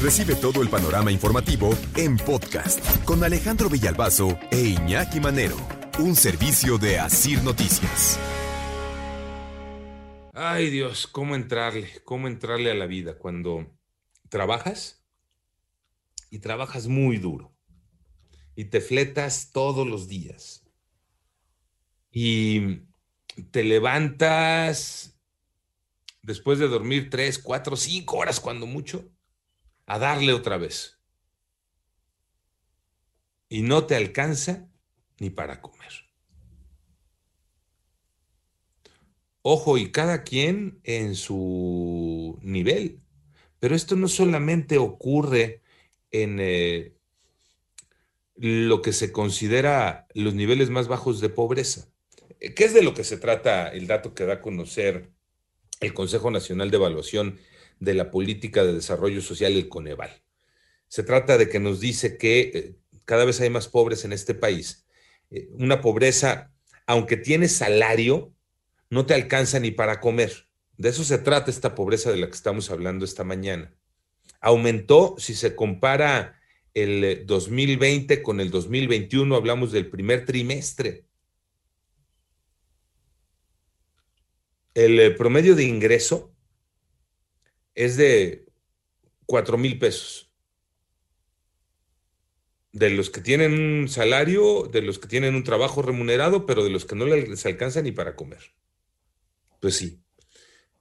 Recibe todo el panorama informativo en podcast con Alejandro Villalbazo e Iñaki Manero. Un servicio de Asir Noticias. Ay Dios, ¿cómo entrarle? ¿Cómo entrarle a la vida cuando trabajas y trabajas muy duro y te fletas todos los días y te levantas después de dormir tres, cuatro, cinco horas cuando mucho a darle otra vez y no te alcanza ni para comer. Ojo, y cada quien en su nivel. Pero esto no solamente ocurre en eh, lo que se considera los niveles más bajos de pobreza. ¿Qué es de lo que se trata el dato que da a conocer el Consejo Nacional de Evaluación de la Política de Desarrollo Social, el Coneval? Se trata de que nos dice que eh, cada vez hay más pobres en este país. Eh, una pobreza, aunque tiene salario, no te alcanza ni para comer. De eso se trata esta pobreza de la que estamos hablando esta mañana. Aumentó, si se compara el 2020 con el 2021, hablamos del primer trimestre. El eh, promedio de ingreso es de 4 mil pesos. De los que tienen un salario, de los que tienen un trabajo remunerado, pero de los que no les alcanza ni para comer. Pues sí.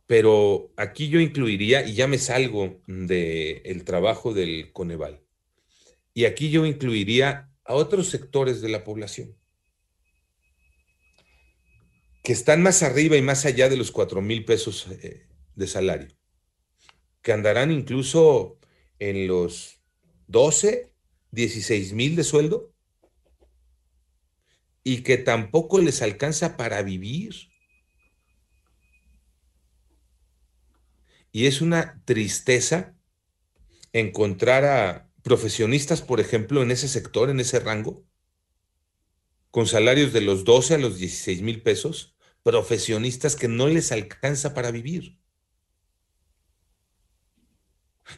Pero aquí yo incluiría, y ya me salgo del trabajo del Coneval, y aquí yo incluiría a otros sectores de la población que están más arriba y más allá de los 4 mil pesos eh, de salario, que andarán incluso en los 12, 16 mil de sueldo, y que tampoco les alcanza para vivir. Y es una tristeza encontrar a profesionistas, por ejemplo, en ese sector, en ese rango, con salarios de los 12 a los 16 mil pesos, profesionistas que no les alcanza para vivir.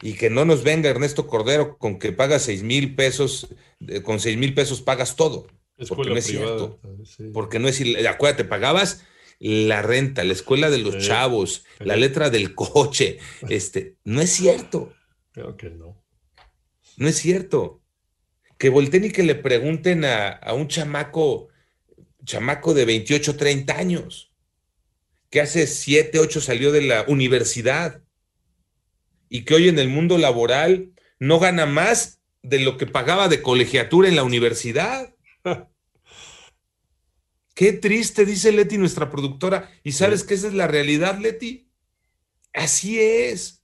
Y que no nos venga Ernesto Cordero con que paga 6 mil pesos, eh, con 6 mil pesos pagas todo. porque no es cierto. Porque no es, acuérdate, pagabas la renta, la escuela de los chavos, la letra del coche. Este, no es cierto. Creo que no. No es cierto. Que volteen y que le pregunten a, a un chamaco, chamaco de 28, 30 años, que hace 7, 8 salió de la universidad y que hoy en el mundo laboral no gana más de lo que pagaba de colegiatura en la universidad. Qué triste, dice Leti, nuestra productora. ¿Y sabes que esa es la realidad, Leti? Así es.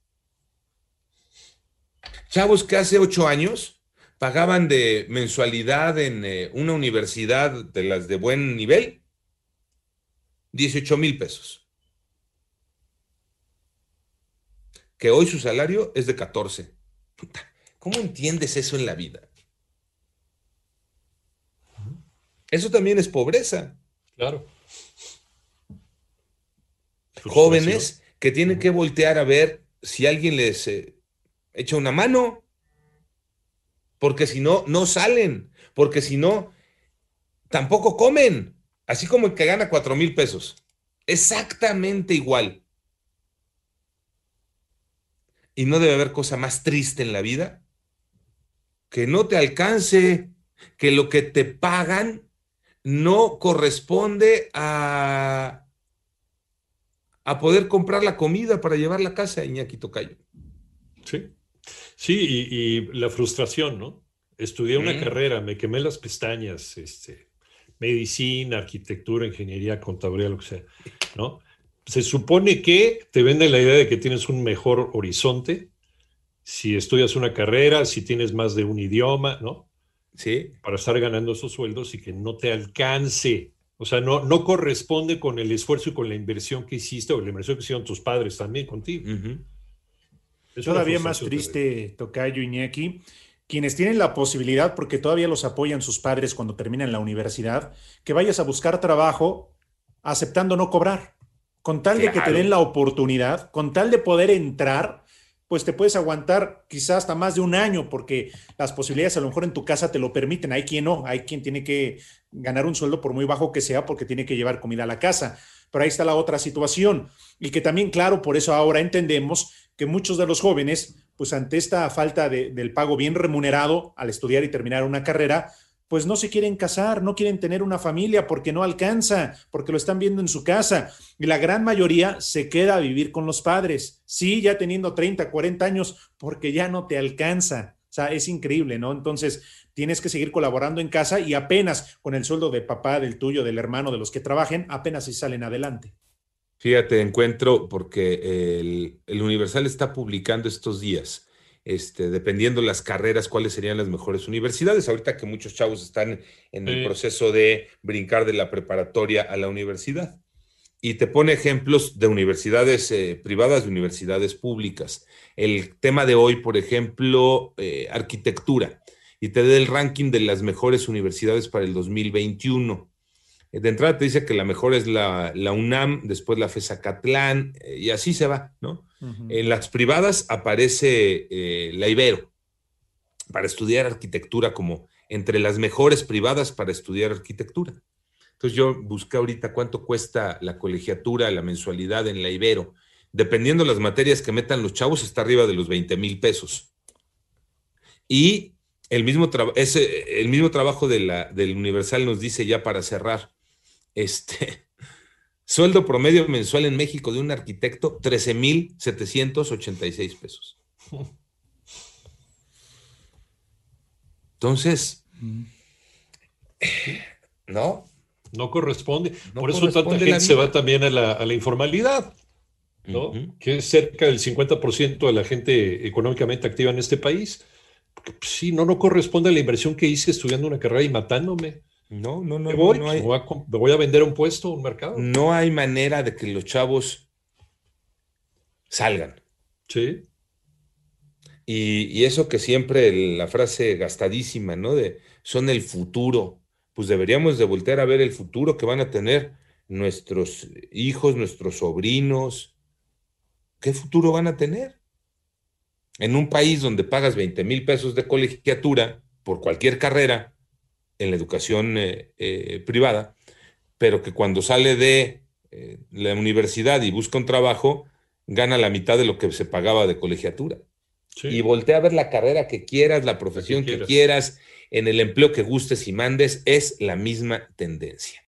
Chavos que hace ocho años pagaban de mensualidad en eh, una universidad de las de buen nivel 18 mil pesos. Que hoy su salario es de 14. ¿Cómo entiendes eso en la vida? Eso también es pobreza. Claro. Jóvenes que tienen que voltear a ver si alguien les eh, echa una mano, porque si no, no salen, porque si no, tampoco comen, así como el que gana cuatro mil pesos. Exactamente igual. Y no debe haber cosa más triste en la vida que no te alcance, que lo que te pagan no corresponde a, a poder comprar la comida para llevar la casa, Iñaki Tocayo. Sí, sí, y, la frustración, ¿no? Estudié una carrera, me quemé las pestañas, este, medicina, arquitectura, ingeniería, contabilidad, lo que sea, ¿no? Se supone que te vende la idea de que tienes un mejor horizonte, si estudias una carrera, si tienes más de un idioma, ¿no? Sí. Para estar ganando esos sueldos y que no te alcance. O sea, no, no corresponde con el esfuerzo y con la inversión que hiciste o la inversión que hicieron tus padres también contigo. Es todavía más triste, Tocayo Iñaki, quienes tienen la posibilidad, porque todavía los apoyan sus padres cuando terminan la universidad, que vayas a buscar trabajo aceptando no cobrar, con tal de que te den la oportunidad, con tal de poder entrar, pues te puedes aguantar quizás hasta más de un año, porque las posibilidades a lo mejor en tu casa te lo permiten. Hay quien no, hay quien tiene que ganar un sueldo por muy bajo que sea porque tiene que llevar comida a la casa. Pero ahí está la otra situación. Y que también, claro, por eso ahora entendemos que muchos de los jóvenes, pues ante esta falta de, del pago bien remunerado al estudiar y terminar una carrera, pues no se quieren casar, no quieren tener una familia porque no alcanza, porque lo están viendo en su casa. Y la gran mayoría se queda a vivir con los padres. Sí, ya teniendo 30, 40 años, porque ya no te alcanza. O sea, es increíble, ¿no? Entonces, tienes que seguir colaborando en casa y apenas con el sueldo de papá, del tuyo, del hermano, de los que trabajen, apenas si salen adelante. Fíjate, encuentro porque el, el Universal está publicando estos días este, dependiendo las carreras, cuáles serían las mejores universidades. Ahorita que muchos chavos están en el proceso de brincar de la preparatoria a la universidad. Y te pone ejemplos de universidades eh, privadas, de universidades públicas. El tema de hoy, por ejemplo, eh, arquitectura. Y te da el ranking de las mejores universidades para el 2021. De entrada te dice que la mejor es la, la UNAM, después la FESA Catlán, eh, y así se va, ¿no? En las privadas aparece eh, la Ibero para estudiar arquitectura como entre las mejores privadas para estudiar arquitectura. Entonces yo busqué ahorita cuánto cuesta la colegiatura, la mensualidad en la Ibero. Dependiendo de las materias que metan los chavos, está arriba de los 20 mil pesos. Y el mismo, el mismo trabajo de la, del Universal nos dice ya para cerrar, este, Sueldo promedio mensual en México de un arquitecto, 13,786 pesos. Entonces, ¿no? No corresponde. Por eso tanta gente se va también a la, informalidad, ¿no? Que es cerca del 50% de la gente económicamente activa en este país. Porque, pues, sí, no, no corresponde a la inversión que hice estudiando una carrera y matándome. No, no, no. Me voy, no hay, voy, a, vender un puesto, un mercado. No hay manera de que los chavos salgan. Sí. Y, eso que siempre la frase gastadísima, ¿no? De son el futuro. Pues deberíamos de voltear a ver el futuro que van a tener nuestros hijos, nuestros sobrinos. ¿Qué futuro van a tener? En un país donde pagas 20 mil pesos de colegiatura por cualquier carrera, en la educación eh, eh, privada, pero que cuando sale de eh, la universidad y busca un trabajo, gana la mitad de lo que se pagaba de colegiatura. Y voltea a ver la carrera que quieras, la profesión que quieras, en el empleo que gustes y mandes, es la misma tendencia.